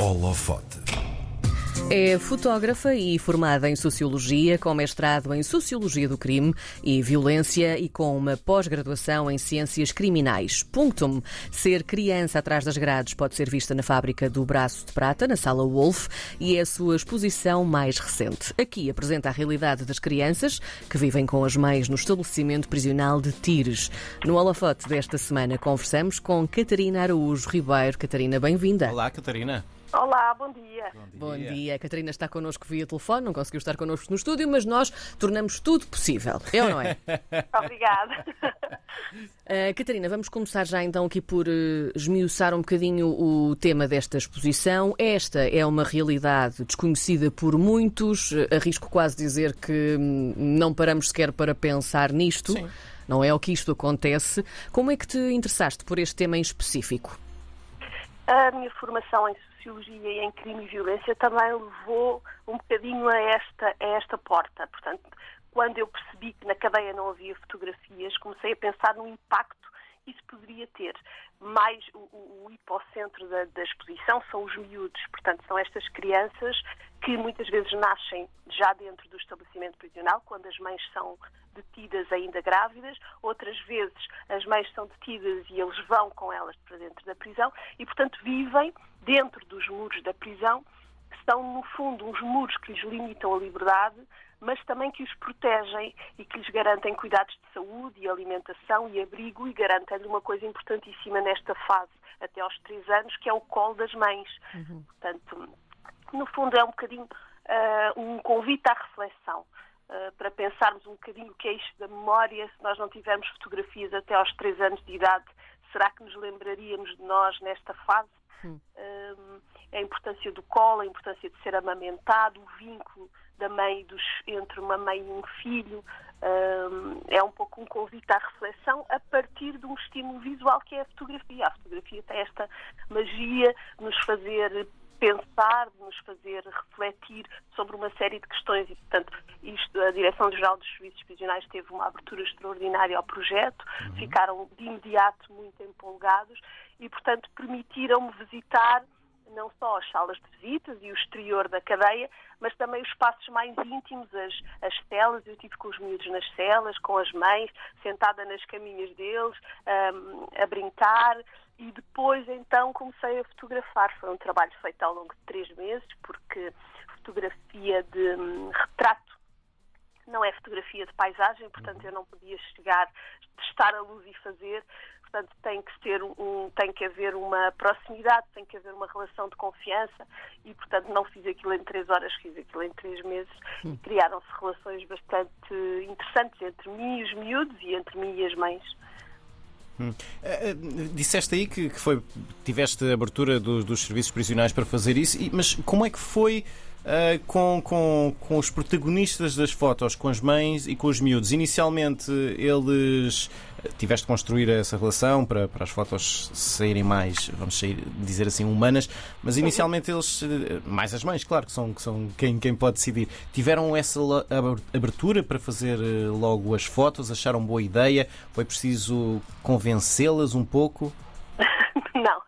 Holofote. É fotógrafa e formada em Sociologia, com mestrado em Sociologia do Crime e Violência e com uma pós-graduação em Ciências Criminais. Punctum. Ser criança atrás das grades pode ser vista na fábrica do Braço de Prata, na Sala Wolf, e é a sua exposição mais recente. Aqui apresenta a realidade das crianças que vivem com as mães no estabelecimento prisional de Tires. No holofote desta semana conversamos com Catarina Araújo Ribeiro. Catarina, bem-vinda. Olá, Catarina. Olá, bom dia. Bom dia. A Catarina está connosco via telefone, não conseguiu estar connosco no estúdio, mas nós tornamos tudo possível. É ou não é? Obrigada. Uh, Catarina, vamos começar já então aqui por uh, esmiuçar um bocadinho o tema desta exposição. Esta é uma realidade desconhecida por muitos, uh, arrisco quase dizer que hum, não paramos sequer para pensar nisto. Sim. Não é o que isto acontece. Como é que te interessaste por este tema em específico? A minha formação em Sociologia e em Crime e Violência também levou um bocadinho a esta, a esta porta. Portanto, quando eu percebi que na cadeia não havia fotografias, comecei a pensar no impacto que isso poderia ter. Mais o, o, o hipocentro da, da exposição são os miúdos, portanto, são estas crianças que muitas vezes nascem já dentro do estabelecimento prisional, quando as mães são detidas ainda grávidas, outras vezes as mães são detidas e eles vão com elas para dentro da prisão e, portanto, vivem dentro dos muros da prisão, que são, no fundo, uns muros que lhes limitam a liberdade, mas também que os protegem e que lhes garantem cuidados de saúde e alimentação e abrigo e garantem-lhe uma coisa importantíssima nesta fase, até aos três anos, que é o colo das mães. Uhum. Portanto, no fundo é um bocadinho uh, um convite à reflexão. Uh, para pensarmos um bocadinho o que é isto da memória, se nós não tivermos fotografias até aos três anos de idade, será que nos lembraríamos de nós nesta fase? Hum. Uh, a importância do colo, a importância de ser amamentado, o vínculo da mãe dos, entre uma mãe e um filho, uh, é um pouco um convite à reflexão a partir de um estímulo visual que é a fotografia. A fotografia tem esta magia de nos fazer pensar, de nos fazer refletir sobre uma série de questões e, portanto, isto, a Direção-Geral dos Serviços Prisionais teve uma abertura extraordinária ao projeto, uhum. ficaram de imediato muito empolgados e, portanto, permitiram-me visitar não só as salas de visitas e o exterior da cadeia, mas também os espaços mais íntimos, as, as celas. Eu estive com os miúdos nas celas, com as mães, sentada nas caminhas deles, um, a brincar. E depois, então, comecei a fotografar. Foi um trabalho feito ao longo de três meses, porque fotografia de um, retrato não é fotografia de paisagem, portanto eu não podia chegar, testar a luz e fazer. Portanto, tem que, ter um, tem que haver uma proximidade, tem que haver uma relação de confiança e, portanto, não fiz aquilo em três horas, fiz aquilo em três meses e criaram-se relações bastante interessantes entre mim e os miúdos e entre mim e as mães. Hum. Uh, disseste aí que, que, foi tiveste abertura do, dos serviços prisionais para fazer isso, mas como é que foi uh, com, com, com os protagonistas das fotos, com as mães e com os miúdos? Inicialmente eles tiveste de construir essa relação para, para as fotos saírem mais, vamos sair, dizer assim, humanas, mas inicialmente eles, mais as mães, claro, que são, que são quem, quem pode decidir, tiveram essa abertura para fazer eh, logo as fotos, acharam boa ideia, foi preciso convencê-las um pouco? não,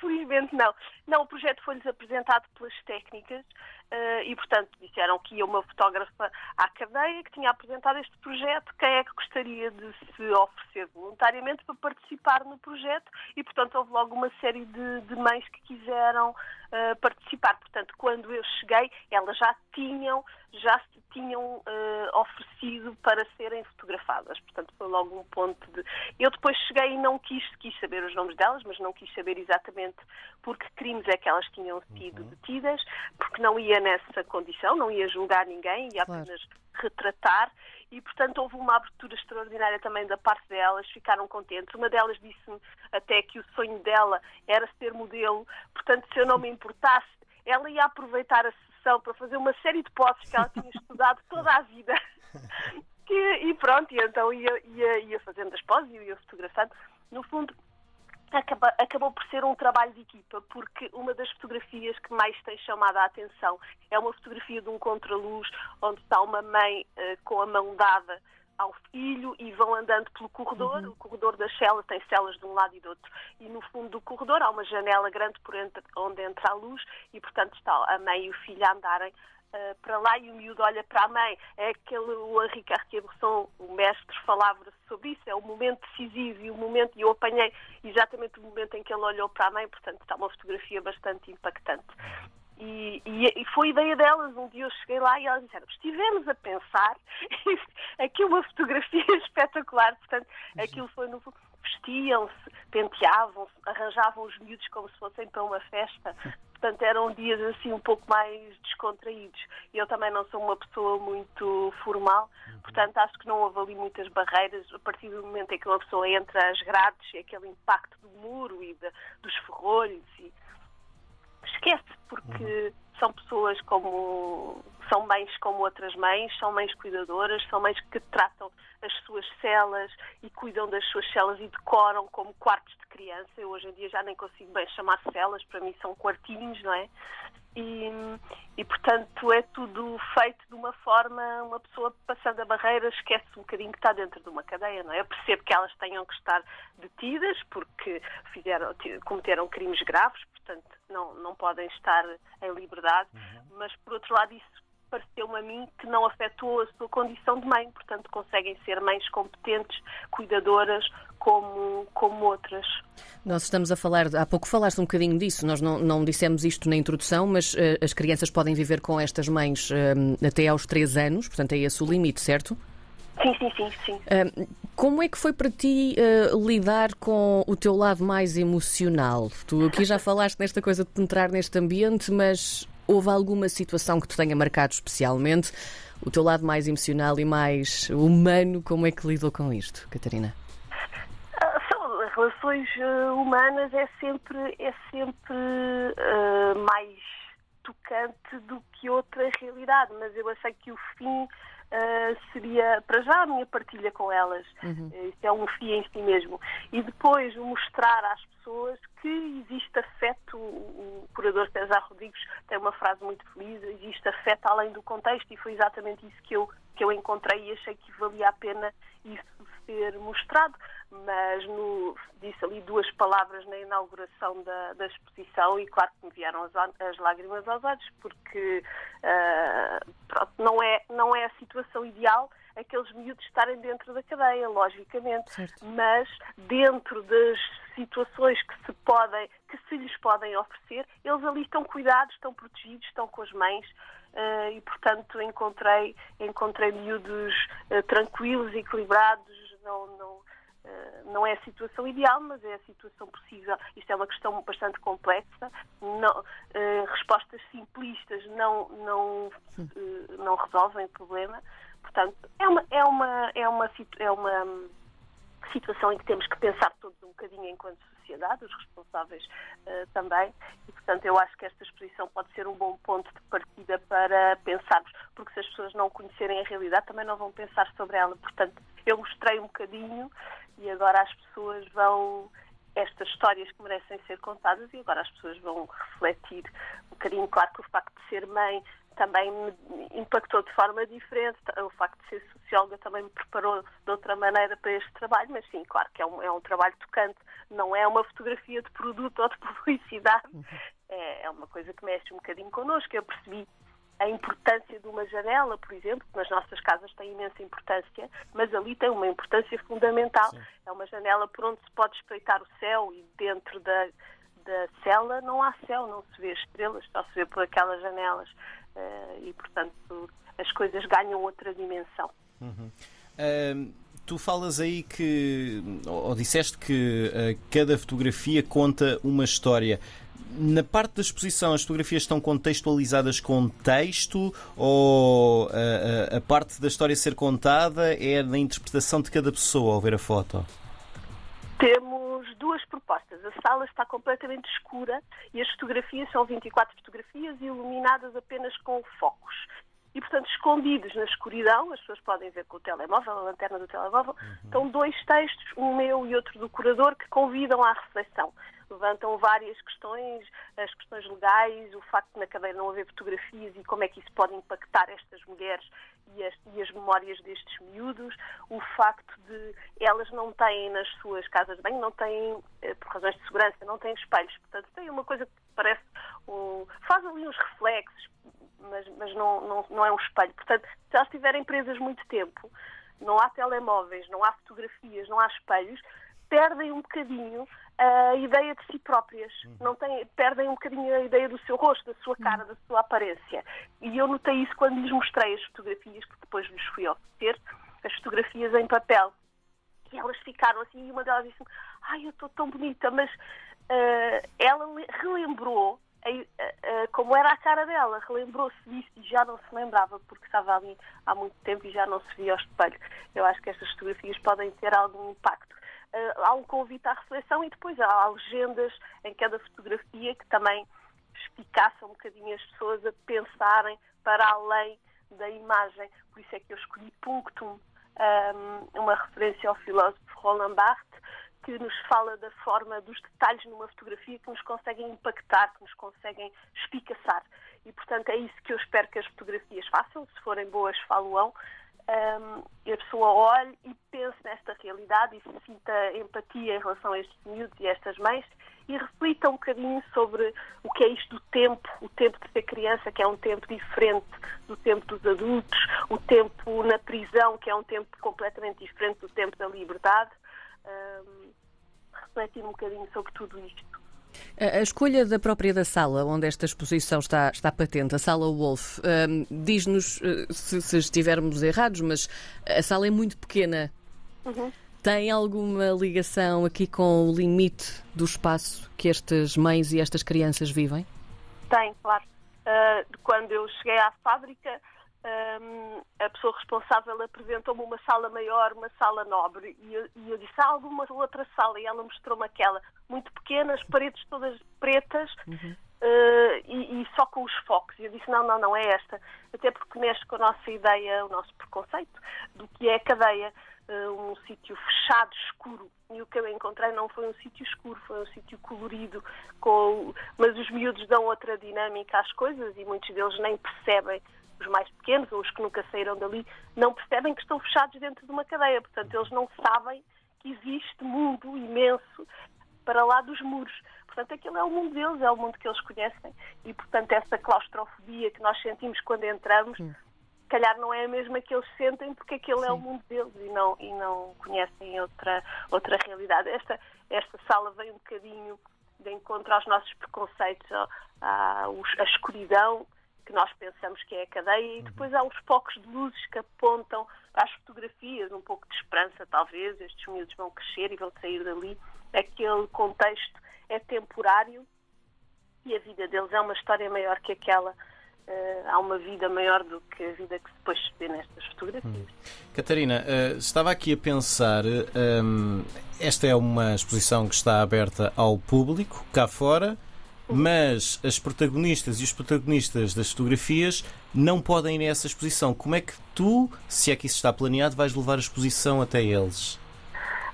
felizmente não. Não, o projeto foi-lhes apresentado pelas técnicas uh, e, portanto, disseram que ia uma fotógrafa à cadeia que tinha apresentado este projeto, quem é que gostaria de se oferecer voluntariamente para participar no projeto? E, portanto, houve logo uma série de, de mães que quiseram uh, participar. Portanto, quando eu cheguei, elas já tinham, já se tinham uh, oferecido para serem fotografadas. Portanto, foi logo um ponto de. Eu depois cheguei e não quis, quis saber os nomes delas, mas não quis saber exatamente porque crimes é que elas tinham sido uhum. detidas, porque não ia nessa condição, não ia julgar ninguém, ia claro. apenas retratar e, portanto, houve uma abertura extraordinária também da parte delas, ficaram contentes. Uma delas disse-me até que o sonho dela era ser modelo, portanto, se eu não me importasse, ela ia aproveitar a sessão para fazer uma série de poses que ela tinha estudado toda a vida. e, e pronto, e então ia, ia, ia fazendo as poses e ia fotografando. No fundo, Acaba, acabou por ser um trabalho de equipa, porque uma das fotografias que mais tem chamado a atenção é uma fotografia de um contraluz onde está uma mãe uh, com a mão dada ao filho e vão andando pelo corredor. Uhum. O corredor das celas tem celas de um lado e do outro. E no fundo do corredor há uma janela grande por entre, onde entra a luz e, portanto, está a mãe e o filho a andarem Uh, para lá e o miúdo olha para a mãe. É aquele, o Henri Cartier-Bresson, o mestre, falava sobre isso, é o momento decisivo e o momento, e eu apanhei exatamente o momento em que ele olhou para a mãe, portanto está uma fotografia bastante impactante. E, e, e, foi ideia delas. Um dia eu cheguei lá e elas disseram: estivemos a pensar, aqui uma fotografia espetacular. Portanto, aquilo foi no. Vestiam-se, penteavam-se, arranjavam os miúdos como se fossem para uma festa. Portanto, eram dias assim um pouco mais descontraídos. Eu também não sou uma pessoa muito formal, portanto, acho que não houve ali muitas barreiras. A partir do momento em que uma pessoa entra às grades, aquele impacto do muro e de, dos ferrolhos e esquece, porque uhum. são pessoas como. São mães como outras mães, são mães cuidadoras, são mães que tratam as suas celas e cuidam das suas celas e decoram como quartos de criança. Eu hoje em dia já nem consigo bem chamar celas, para mim são quartinhos, não é? E, e, portanto é tudo feito de uma forma, uma pessoa passando a barreira esquece um bocadinho que está dentro de uma cadeia, não é? Eu percebo que elas tenham que estar detidas porque fizeram, cometeram crimes graves, portanto não, não podem estar em liberdade, uhum. mas por outro lado isso pareceu-me a mim que não afetou a sua condição de mãe, portanto conseguem ser mães competentes, cuidadoras, como, como outras. Nós estamos a falar, há pouco falaste um bocadinho disso, nós não, não dissemos isto na introdução, mas uh, as crianças podem viver com estas mães uh, até aos 3 anos, portanto é esse o limite, certo? Sim, sim, sim. sim. Uh, como é que foi para ti lidar com o teu lado mais emocional? Tu aqui já falaste nesta coisa de entrar neste ambiente, mas houve alguma situação que te tenha marcado especialmente? O teu lado mais emocional e mais humano, como é que lidou com isto, Catarina? Uh, relações uh, humanas é sempre, é sempre uh, mais tocante do que outra realidade, mas eu achei que o fim uh, seria, para já, a minha partilha com elas. Uhum. Uh, isso é um fim em si mesmo. E depois mostrar às pessoas que existe afeto. O curador César Rodrigues tem uma frase muito feliz: existe afeto além do contexto, e foi exatamente isso que eu, que eu encontrei e achei que valia a pena isso ser mostrado mas no, disse ali duas palavras na inauguração da, da exposição e claro que me vieram as, as lágrimas aos olhos porque uh, pronto, não, é, não é a situação ideal aqueles miúdos estarem dentro da cadeia, logicamente, certo. mas dentro das situações que se podem, que se lhes podem oferecer, eles ali estão cuidados, estão protegidos, estão com as mães, Uh, e portanto encontrei encontrei miúdos uh, tranquilos equilibrados não não eh, não é a situação ideal, mas é a situação possível. Isto é uma questão bastante complexa. Não, uh, respostas simplistas não, não, uh, não resolvem o problema. Portanto, é uma, é, uma, é, uma, é uma situação em que temos que pensar todos um bocadinho enquanto sociedade, os responsáveis uh, também, e portanto eu acho que esta exposição pode ser um bom ponto de partida para pensarmos, porque se as pessoas não conhecerem a realidade também não vão pensar sobre ela. Portanto, eu mostrei um bocadinho e agora as pessoas vão estas histórias que merecem ser contadas e agora as pessoas vão refletir um bocadinho. Claro que o facto de ser mãe também me impactou de forma diferente, o facto de ser socióloga também me preparou de outra maneira para este trabalho, mas sim, claro que é um, é um trabalho tocante, não é uma fotografia de produto ou de publicidade, é, é uma coisa que mexe um bocadinho connosco. Eu percebi a importância de uma janela, por exemplo, que nas nossas casas tem imensa importância, mas ali tem uma importância fundamental. Sim. É uma janela por onde se pode espreitar o céu e dentro da, da cela não há céu, não se vê estrelas, só se vê por aquelas janelas. Uh, e, portanto, as coisas ganham outra dimensão. Uhum. Uh, tu falas aí que, ou disseste que uh, cada fotografia conta uma história. Na parte da exposição, as fotografias estão contextualizadas com texto ou a, a, a, parte da história ser contada é na interpretação de cada pessoa ao ver a foto? Temos duas propostas. A sala está completamente escura e as fotografias são 24 fotografias iluminadas apenas com focos. E, portanto, escondidos na escuridão, as pessoas podem ver com o telemóvel, a lanterna do telemóvel, uhum. estão dois textos, um meu e outro do curador, que convidam à reflexão levantam várias questões, as questões legais, o facto de na cadeia não haver fotografias e como é que isso pode impactar estas mulheres e as, e as memórias destes miúdos, o facto de elas não têm nas suas casas de banho, não têm, eh, por razões de segurança, não têm espelhos. Portanto, tem uma coisa que parece, faz ali uns reflexos, mas, mas não, não, não é um espelho. Portanto, se elas estiverem presas muito tempo, não há telemóveis, não há fotografias, não há espelhos, perdem um bocadinho a ideia de si próprias. Uhum. Não têm, perdem um bocadinho a ideia do seu rosto, da sua cara, da sua aparência. E eu notei isso quando lhes mostrei as fotografias que depois lhes fui oferecer, as fotografias em papel. E elas ficaram assim, e uma delas disse ai, eu estou tão bonita, mas uh, ela relembrou como era a cara dela, relembrou-se disso e já não se lembrava, porque estava ali há muito tempo e já não se via ao espelho. Eu acho que estas fotografias podem ter algum impacto. Uh, há um convite à reflexão e depois há legendas em cada fotografia que também espicaçam um bocadinho as pessoas a pensarem para além da imagem. Por isso é que eu escolhi Punctum, um, uma referência ao filósofo Roland Barthes, que nos fala da forma dos detalhes numa fotografia que nos conseguem impactar, que nos conseguem espicaçar. E, portanto, é isso que eu espero que as fotografias façam. Se forem boas, falo-ão. Um, e a pessoa olhe e pense nesta realidade e sinta empatia em relação a estes miúdos e estas mães e reflita um bocadinho sobre o que é isto do tempo, o tempo de ser criança, que é um tempo diferente do tempo dos adultos, o tempo na prisão, que é um tempo completamente diferente do tempo da liberdade um, refletir um bocadinho sobre tudo isto. A escolha da própria da sala onde esta exposição está, está patente, a sala Wolf, um, diz-nos eh, se, se, estivermos errados, mas a sala é muito pequena. Uhum. Tem alguma ligação aqui com o limite do espaço que estas mães e estas crianças vivem? Tem, claro. Uh, quando eu cheguei à fábrica, um, a pessoa responsável apresentou-me uma sala maior, uma sala nobre, e eu, e eu disse: há alguma outra sala? E ela mostrou-me aquela, muito pequena, as paredes todas pretas uhum. uh, e, e, só com os focos. E eu disse: não, não, não é esta. Até porque mexe com a nossa ideia, o nosso preconceito do que é a cadeia. Uh, um sítio fechado, escuro. E o que eu encontrei não foi um sítio escuro, foi um sítio colorido, com... mas os miúdos dão outra dinâmica às coisas e muitos deles nem percebem os mais pequenos ou os que nunca saíram dali, não percebem que estão fechados dentro de uma cadeia. Portanto, eles não sabem que existe mundo imenso para lá dos muros. Portanto, aquele é o mundo deles, é o mundo que eles conhecem. E, portanto, essa claustrofobia que nós sentimos quando entramos, Sim. calhar não é a mesma que eles sentem, porque aquele Sim. é o mundo deles e não, e não conhecem outra, outra realidade. Esta, esta sala vem um bocadinho de encontro aos nossos preconceitos, à, à escuridão que nós pensamos que é a cadeia, e depois há os focos de luzes que apontam para as fotografias, um pouco de esperança, talvez. Estes miúdos vão crescer e vão sair dali. Aquele contexto é temporário e a vida deles é uma história maior que aquela. Uh, há uma vida maior do que a vida que depois se vê nestas fotografias. Hum. Catarina, uh, estava aqui a pensar, um, esta é uma exposição que está aberta ao público, cá fora, mas as protagonistas e os protagonistas das fotografias não podem ir a essa exposição. Como é que tu, se é que isso está planeado, vais levar a exposição até eles?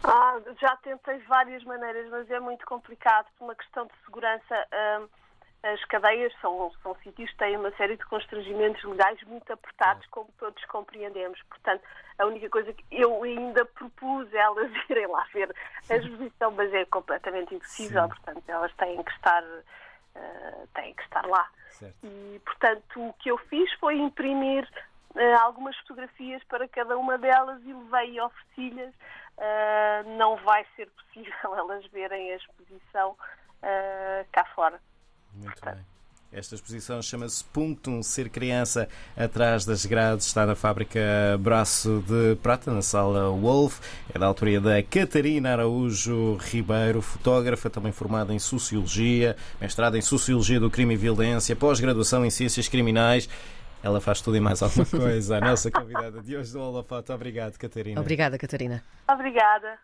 Ah, já tentei várias maneiras, mas é muito complicado por uma questão de segurança. As cadeias são, são sítios que têm uma série de constrangimentos legais muito apertados, como todos compreendemos. Portanto, a única coisa que eu ainda propus elas irem lá ver a exposição, mas é completamente impossível. Sim. Portanto, elas têm que estar uh, têm que estar lá. Certo. E, portanto, o que eu fiz foi imprimir uh, algumas fotografias para cada uma delas e levei e. Uh, não vai ser possível elas verem a exposição. Esta exposição chama-se Punctum Ser Criança atrás das grades. Está na fábrica Braço de Prata, na sala Wolf. É da autoria da Catarina Araújo Ribeiro, fotógrafa, também formada em Sociologia, mestrada em Sociologia do Crime e Violência, pós-graduação em Ciências Criminais. Ela faz tudo e mais alguma coisa. A nossa convidada de hoje do Holofoto. Obrigado, Catarina. Obrigada, Catarina. Obrigada.